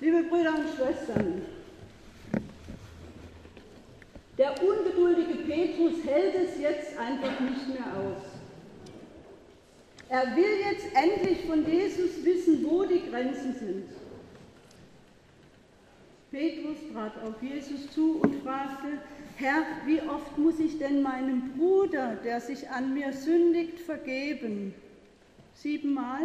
Liebe Brüder und Schwestern, der ungeduldige Petrus hält es jetzt einfach nicht mehr aus. Er will jetzt endlich von Jesus wissen, wo die Grenzen sind. Petrus trat auf Jesus zu und fragte, Herr, wie oft muss ich denn meinem Bruder, der sich an mir sündigt, vergeben? Siebenmal?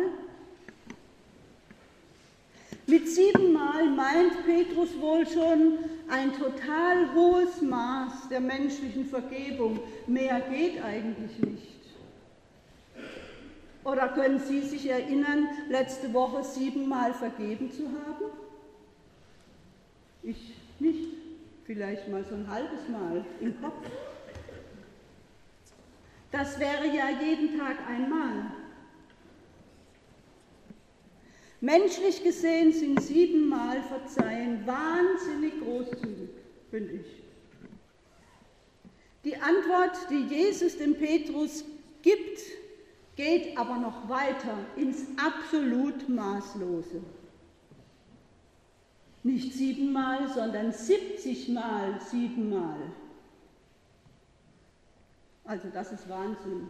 Mit siebenmal meint Petrus wohl schon ein total hohes Maß der menschlichen Vergebung. Mehr geht eigentlich nicht. Oder können Sie sich erinnern, letzte Woche siebenmal vergeben zu haben? Ich nicht. Vielleicht mal so ein halbes Mal im Kopf. Das wäre ja jeden Tag einmal. Menschlich gesehen sind siebenmal Verzeihen wahnsinnig großzügig, finde ich. Die Antwort, die Jesus dem Petrus gibt, geht aber noch weiter ins absolut Maßlose. Nicht siebenmal, sondern 70 Mal siebenmal. Also das ist Wahnsinn.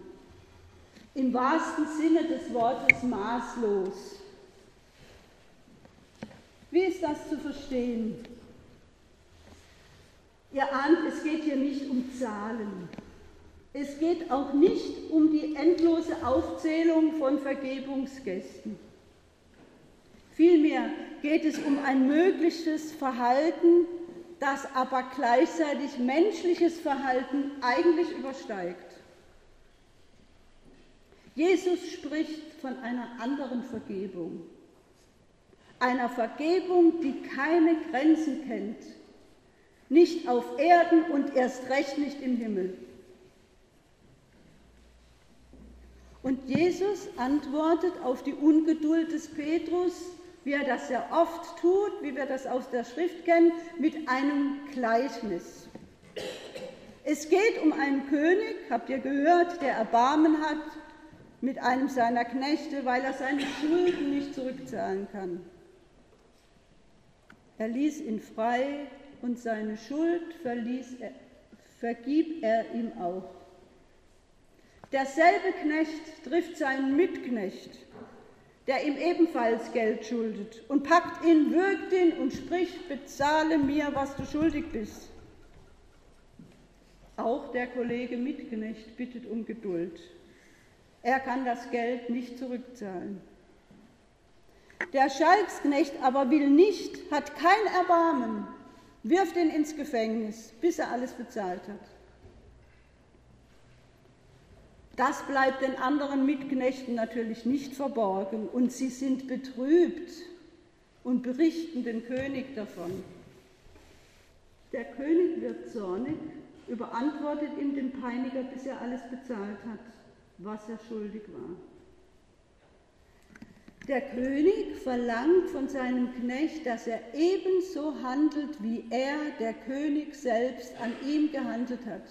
Im wahrsten Sinne des Wortes maßlos. Wie ist das zu verstehen? Ihr ahnt, es geht hier nicht um Zahlen. Es geht auch nicht um die endlose Aufzählung von Vergebungsgästen. Vielmehr geht es um ein mögliches Verhalten, das aber gleichzeitig menschliches Verhalten eigentlich übersteigt. Jesus spricht von einer anderen Vergebung einer Vergebung, die keine Grenzen kennt, nicht auf Erden und erst recht nicht im Himmel. Und Jesus antwortet auf die Ungeduld des Petrus, wie er das sehr oft tut, wie wir das aus der Schrift kennen, mit einem Gleichnis. Es geht um einen König, habt ihr gehört, der Erbarmen hat mit einem seiner Knechte, weil er seine Schulden nicht zurückzahlen kann. Er ließ ihn frei und seine Schuld verließ er, vergib er ihm auch. Derselbe Knecht trifft seinen Mitknecht, der ihm ebenfalls Geld schuldet, und packt ihn, würgt ihn und spricht, bezahle mir, was du schuldig bist. Auch der Kollege Mitknecht bittet um Geduld. Er kann das Geld nicht zurückzahlen. Der Schalksknecht aber will nicht, hat kein Erbarmen, wirft ihn ins Gefängnis, bis er alles bezahlt hat. Das bleibt den anderen Mitknechten natürlich nicht verborgen und sie sind betrübt und berichten den König davon. Der König wird zornig, überantwortet ihm den Peiniger, bis er alles bezahlt hat, was er schuldig war. Der König verlangt von seinem Knecht, dass er ebenso handelt, wie er, der König selbst, an ihm gehandelt hat.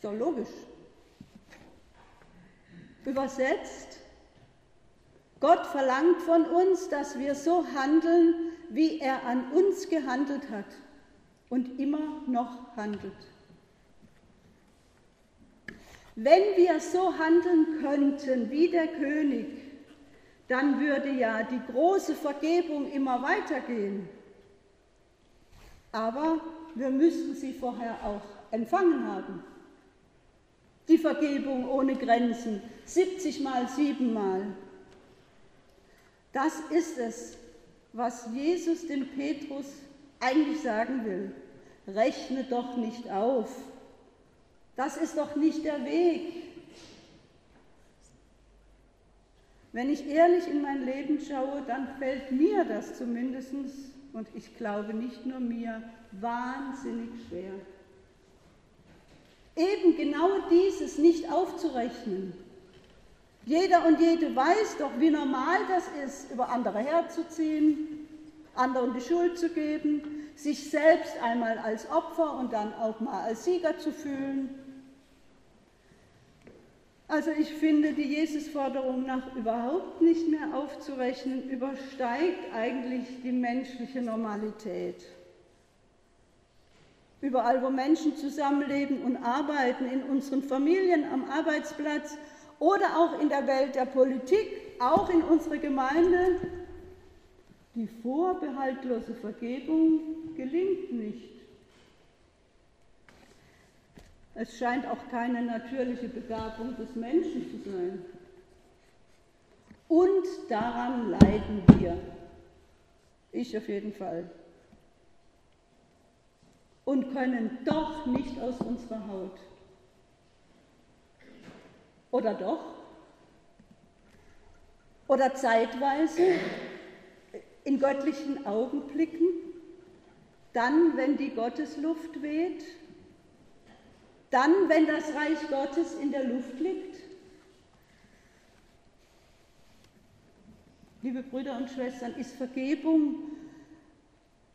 So logisch. Übersetzt, Gott verlangt von uns, dass wir so handeln, wie er an uns gehandelt hat und immer noch handelt. Wenn wir so handeln könnten wie der König, dann würde ja die große Vergebung immer weitergehen. Aber wir müssten sie vorher auch empfangen haben. Die Vergebung ohne Grenzen, 70 mal, 7 mal. Das ist es, was Jesus dem Petrus eigentlich sagen will. Rechne doch nicht auf. Das ist doch nicht der Weg. Wenn ich ehrlich in mein Leben schaue, dann fällt mir das zumindest, und ich glaube nicht nur mir, wahnsinnig schwer. Eben genau dieses nicht aufzurechnen. Jeder und jede weiß doch, wie normal das ist, über andere herzuziehen, anderen die Schuld zu geben, sich selbst einmal als Opfer und dann auch mal als Sieger zu fühlen. Also ich finde, die Jesusforderung nach überhaupt nicht mehr aufzurechnen, übersteigt eigentlich die menschliche Normalität. Überall, wo Menschen zusammenleben und arbeiten, in unseren Familien, am Arbeitsplatz oder auch in der Welt der Politik, auch in unserer Gemeinde, die vorbehaltlose Vergebung gelingt nicht. Es scheint auch keine natürliche Begabung des Menschen zu sein. Und daran leiden wir. Ich auf jeden Fall. Und können doch nicht aus unserer Haut. Oder doch? Oder zeitweise in göttlichen Augenblicken, dann, wenn die Gottesluft weht dann, wenn das Reich Gottes in der Luft liegt? Liebe Brüder und Schwestern, ist Vergebung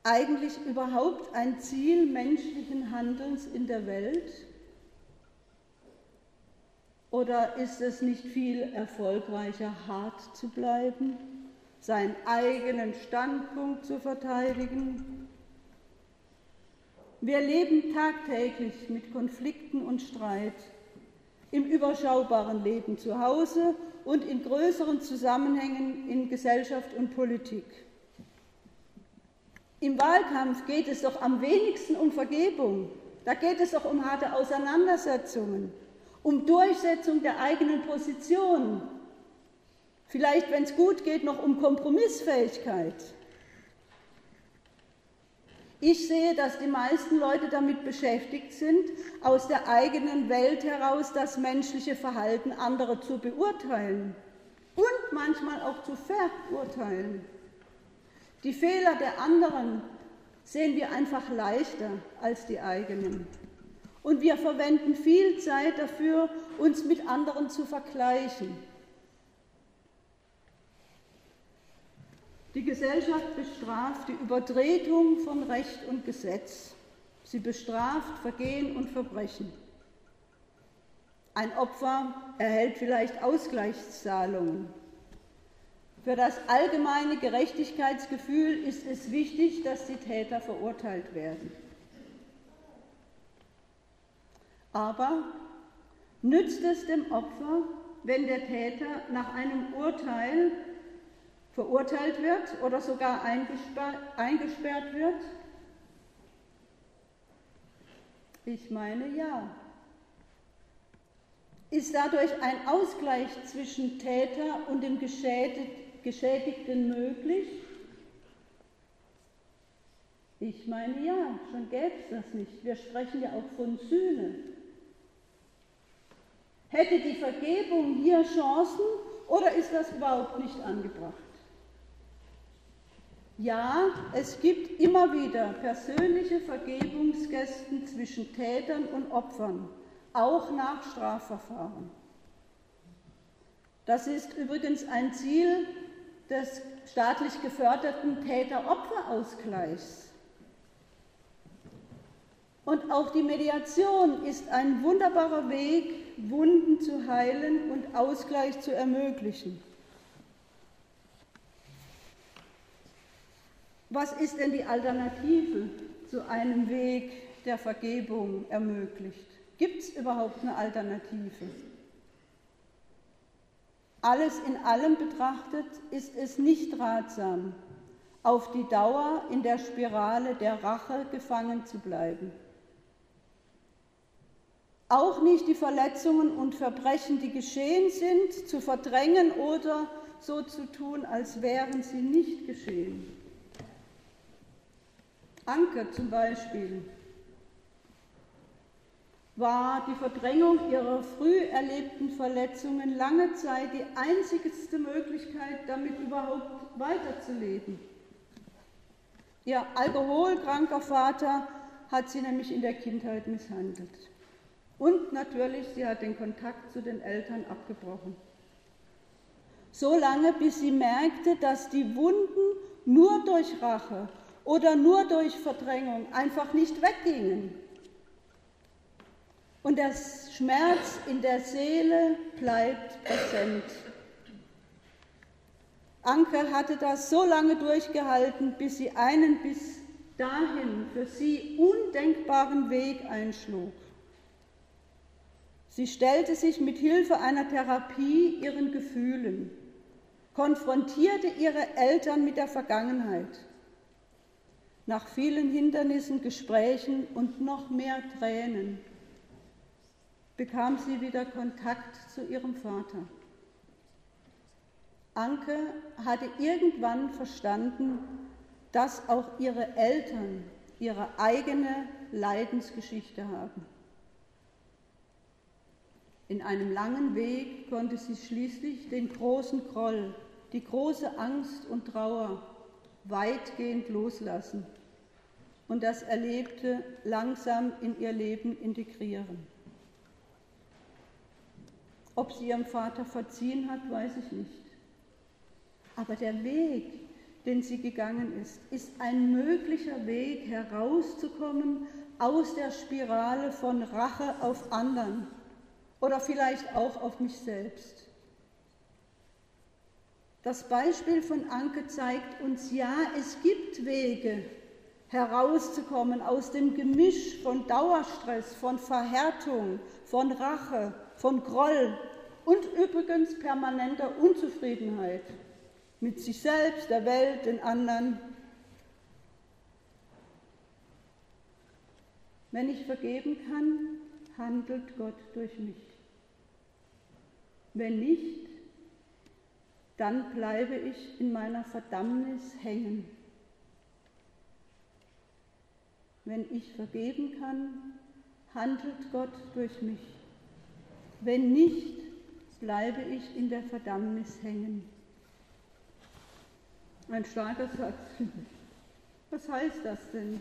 eigentlich überhaupt ein Ziel menschlichen Handelns in der Welt? Oder ist es nicht viel erfolgreicher, hart zu bleiben, seinen eigenen Standpunkt zu verteidigen, wir leben tagtäglich mit Konflikten und Streit, im überschaubaren Leben zu Hause und in größeren Zusammenhängen in Gesellschaft und Politik. Im Wahlkampf geht es doch am wenigsten um Vergebung. Da geht es doch um harte Auseinandersetzungen, um Durchsetzung der eigenen Position. Vielleicht, wenn es gut geht, noch um Kompromissfähigkeit. Ich sehe, dass die meisten Leute damit beschäftigt sind, aus der eigenen Welt heraus das menschliche Verhalten anderer zu beurteilen und manchmal auch zu verurteilen. Die Fehler der anderen sehen wir einfach leichter als die eigenen. Und wir verwenden viel Zeit dafür, uns mit anderen zu vergleichen. Die Gesellschaft bestraft die Übertretung von Recht und Gesetz. Sie bestraft Vergehen und Verbrechen. Ein Opfer erhält vielleicht Ausgleichszahlungen. Für das allgemeine Gerechtigkeitsgefühl ist es wichtig, dass die Täter verurteilt werden. Aber nützt es dem Opfer, wenn der Täter nach einem Urteil verurteilt wird oder sogar eingesperrt wird? Ich meine ja. Ist dadurch ein Ausgleich zwischen Täter und dem Geschädigten möglich? Ich meine ja, schon gäbe es das nicht. Wir sprechen ja auch von Sühne. Hätte die Vergebung hier Chancen oder ist das überhaupt nicht angebracht? Ja, es gibt immer wieder persönliche Vergebungsgesten zwischen Tätern und Opfern, auch nach Strafverfahren. Das ist übrigens ein Ziel des staatlich geförderten Täter-Opfer-Ausgleichs. Und auch die Mediation ist ein wunderbarer Weg, Wunden zu heilen und Ausgleich zu ermöglichen. Was ist denn die Alternative zu einem Weg, der Vergebung ermöglicht? Gibt es überhaupt eine Alternative? Alles in allem betrachtet ist es nicht ratsam, auf die Dauer in der Spirale der Rache gefangen zu bleiben. Auch nicht die Verletzungen und Verbrechen, die geschehen sind, zu verdrängen oder so zu tun, als wären sie nicht geschehen. Anke zum Beispiel war die Verdrängung ihrer früh erlebten Verletzungen lange Zeit die einzigste Möglichkeit, damit überhaupt weiterzuleben. Ihr alkoholkranker Vater hat sie nämlich in der Kindheit misshandelt. Und natürlich, sie hat den Kontakt zu den Eltern abgebrochen. So lange, bis sie merkte, dass die Wunden nur durch Rache oder nur durch Verdrängung einfach nicht weggingen. Und der Schmerz in der Seele bleibt präsent. Anke hatte das so lange durchgehalten, bis sie einen bis dahin für sie undenkbaren Weg einschlug. Sie stellte sich mit Hilfe einer Therapie ihren Gefühlen, konfrontierte ihre Eltern mit der Vergangenheit. Nach vielen Hindernissen, Gesprächen und noch mehr Tränen bekam sie wieder Kontakt zu ihrem Vater. Anke hatte irgendwann verstanden, dass auch ihre Eltern ihre eigene Leidensgeschichte haben. In einem langen Weg konnte sie schließlich den großen Groll, die große Angst und Trauer weitgehend loslassen und das Erlebte langsam in ihr Leben integrieren. Ob sie ihrem Vater verziehen hat, weiß ich nicht. Aber der Weg, den sie gegangen ist, ist ein möglicher Weg herauszukommen aus der Spirale von Rache auf anderen oder vielleicht auch auf mich selbst. Das Beispiel von Anke zeigt uns, ja, es gibt Wege herauszukommen aus dem Gemisch von Dauerstress, von Verhärtung, von Rache, von Groll und übrigens permanenter Unzufriedenheit mit sich selbst, der Welt, den anderen. Wenn ich vergeben kann, handelt Gott durch mich. Wenn nicht, dann bleibe ich in meiner Verdammnis hängen. Wenn ich vergeben kann, handelt Gott durch mich. Wenn nicht, bleibe ich in der Verdammnis hängen. Ein starker Satz. Was heißt das denn?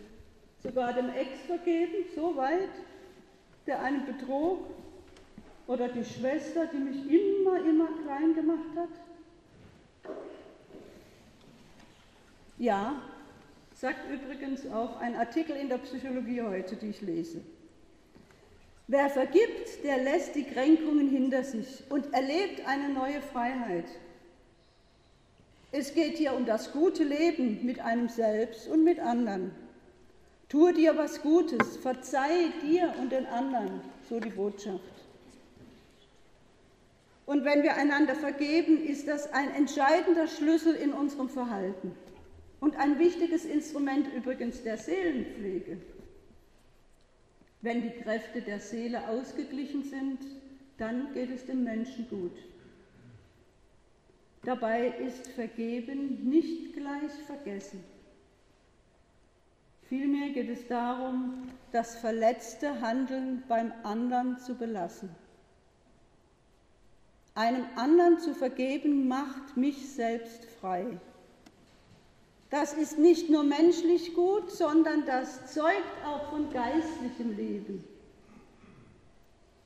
Sogar dem Ex vergeben, so weit, der einen betrog? Oder die Schwester, die mich immer, immer klein gemacht hat? Ja, sagt übrigens auch ein Artikel in der Psychologie heute, die ich lese. Wer vergibt, der lässt die Kränkungen hinter sich und erlebt eine neue Freiheit. Es geht hier um das gute Leben mit einem selbst und mit anderen. Tue dir was Gutes, verzeihe dir und den anderen, so die Botschaft. Und wenn wir einander vergeben, ist das ein entscheidender Schlüssel in unserem Verhalten und ein wichtiges Instrument übrigens der Seelenpflege. Wenn die Kräfte der Seele ausgeglichen sind, dann geht es dem Menschen gut. Dabei ist Vergeben nicht gleich vergessen. Vielmehr geht es darum, das verletzte Handeln beim anderen zu belassen. Einem anderen zu vergeben macht mich selbst frei. Das ist nicht nur menschlich gut, sondern das zeugt auch von geistlichem Leben.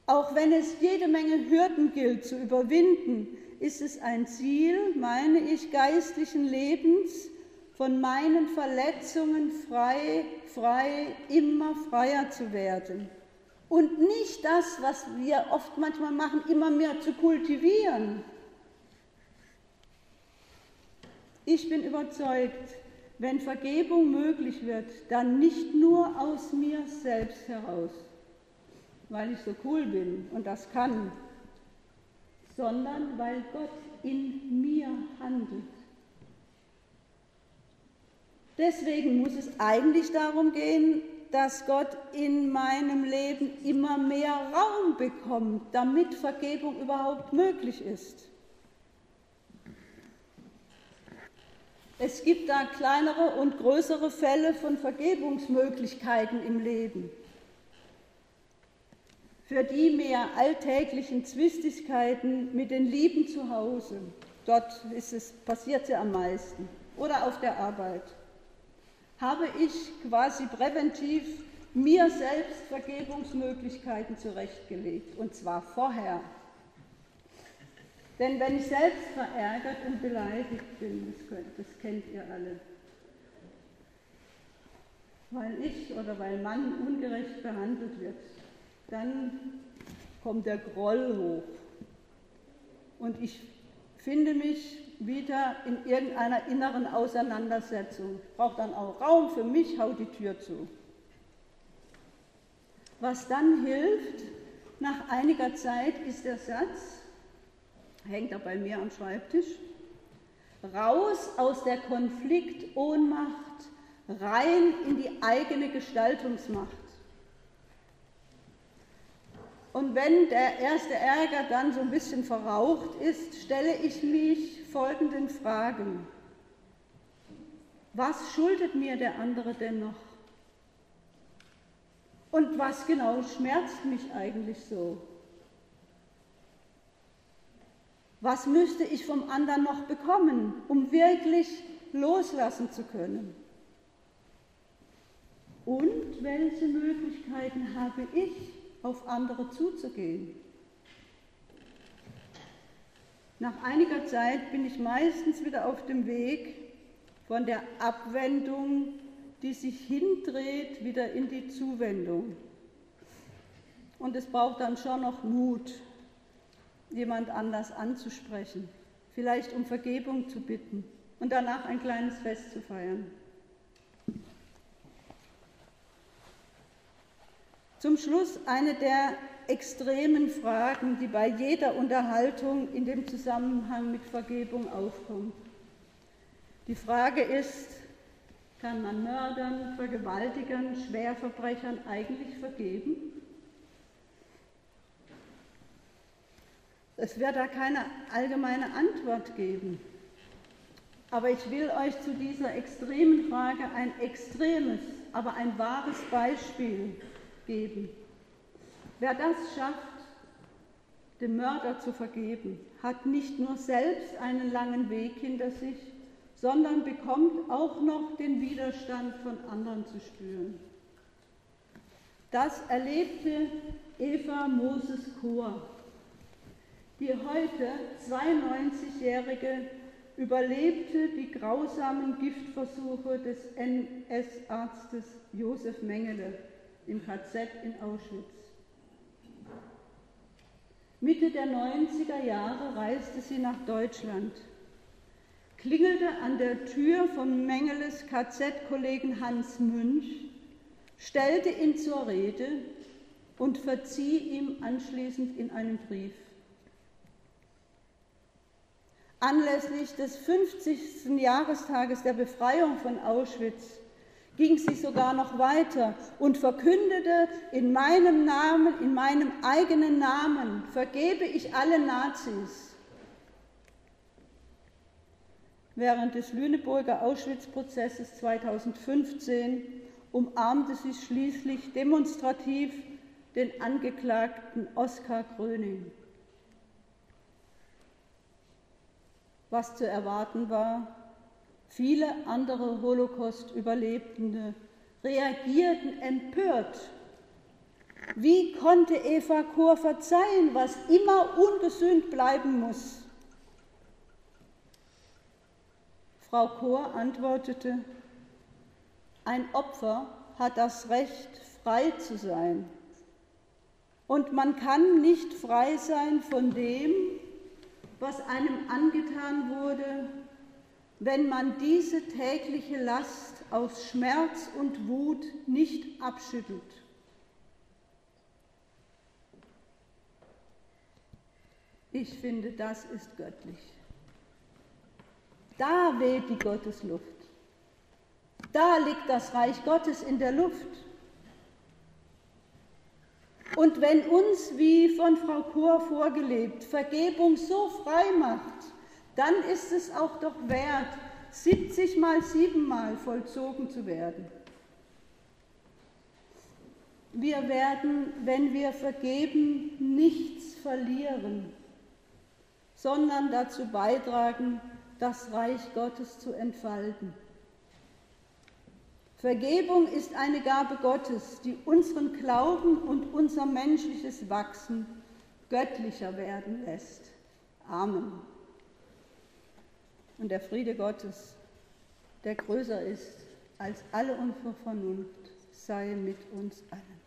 Auch wenn es jede Menge Hürden gilt zu überwinden, ist es ein Ziel, meine ich, geistlichen Lebens, von meinen Verletzungen frei, frei, immer freier zu werden. Und nicht das, was wir oft manchmal machen, immer mehr zu kultivieren. Ich bin überzeugt, wenn Vergebung möglich wird, dann nicht nur aus mir selbst heraus, weil ich so cool bin und das kann, sondern weil Gott in mir handelt. Deswegen muss es eigentlich darum gehen, dass Gott in meinem Leben immer mehr Raum bekommt, damit Vergebung überhaupt möglich ist. Es gibt da kleinere und größere Fälle von Vergebungsmöglichkeiten im Leben für die mehr alltäglichen Zwistigkeiten mit den Lieben zu Hause. Dort ist es, passiert ja am meisten. Oder auf der Arbeit. Habe ich quasi präventiv mir selbst Vergebungsmöglichkeiten zurechtgelegt. Und zwar vorher. Denn wenn ich selbst verärgert und beleidigt bin, das, könnt, das kennt ihr alle, weil ich oder weil Mann ungerecht behandelt wird, dann kommt der Groll hoch. Und ich finde mich wieder in irgendeiner inneren Auseinandersetzung. Ich brauche dann auch Raum für mich, hau die Tür zu. Was dann hilft, nach einiger Zeit ist der Satz, hängt er bei mir am Schreibtisch, raus aus der Konfliktohnmacht, rein in die eigene Gestaltungsmacht. Und wenn der erste Ärger dann so ein bisschen verraucht ist, stelle ich mich folgenden Fragen. Was schuldet mir der andere denn noch? Und was genau schmerzt mich eigentlich so? Was müsste ich vom anderen noch bekommen, um wirklich loslassen zu können? Und welche Möglichkeiten habe ich, auf andere zuzugehen. Nach einiger Zeit bin ich meistens wieder auf dem Weg von der Abwendung, die sich hindreht, wieder in die Zuwendung. Und es braucht dann schon noch Mut, jemand anders anzusprechen, vielleicht um Vergebung zu bitten und danach ein kleines Fest zu feiern. Zum Schluss eine der extremen Fragen, die bei jeder Unterhaltung in dem Zusammenhang mit Vergebung aufkommt. Die Frage ist, kann man Mördern, Vergewaltigern, Schwerverbrechern eigentlich vergeben? Es wird da keine allgemeine Antwort geben. Aber ich will euch zu dieser extremen Frage ein extremes, aber ein wahres Beispiel geben. Wer das schafft, dem Mörder zu vergeben, hat nicht nur selbst einen langen Weg hinter sich, sondern bekommt auch noch den Widerstand von anderen zu spüren. Das erlebte Eva Moses Chor, die heute 92-jährige überlebte die grausamen Giftversuche des NS-Arztes Josef Mengele im KZ in Auschwitz. Mitte der 90er Jahre reiste sie nach Deutschland, klingelte an der Tür von Mengeles KZ-Kollegen Hans Münch, stellte ihn zur Rede und verzieh ihm anschließend in einem Brief. Anlässlich des 50. Jahrestages der Befreiung von Auschwitz ging sie sogar noch weiter und verkündete in meinem Namen, in meinem eigenen Namen, vergebe ich alle Nazis. Während des Lüneburger Auschwitz-Prozesses 2015 umarmte sie schließlich demonstrativ den Angeklagten Oskar Gröning. Was zu erwarten war, Viele andere Holocaust-Überlebende reagierten empört. Wie konnte Eva Chor verzeihen, was immer ungesühnt bleiben muss? Frau Chor antwortete, ein Opfer hat das Recht, frei zu sein. Und man kann nicht frei sein von dem, was einem angetan wurde, wenn man diese tägliche Last aus Schmerz und Wut nicht abschüttelt. Ich finde, das ist göttlich. Da weht die Gottesluft. Da liegt das Reich Gottes in der Luft. Und wenn uns, wie von Frau Chor vorgelebt, Vergebung so frei macht, dann ist es auch doch wert, 70 mal 7 mal vollzogen zu werden. Wir werden, wenn wir vergeben, nichts verlieren, sondern dazu beitragen, das Reich Gottes zu entfalten. Vergebung ist eine Gabe Gottes, die unseren Glauben und unser menschliches Wachsen göttlicher werden lässt. Amen. Und der Friede Gottes, der größer ist als alle unsere Vernunft, sei mit uns allen.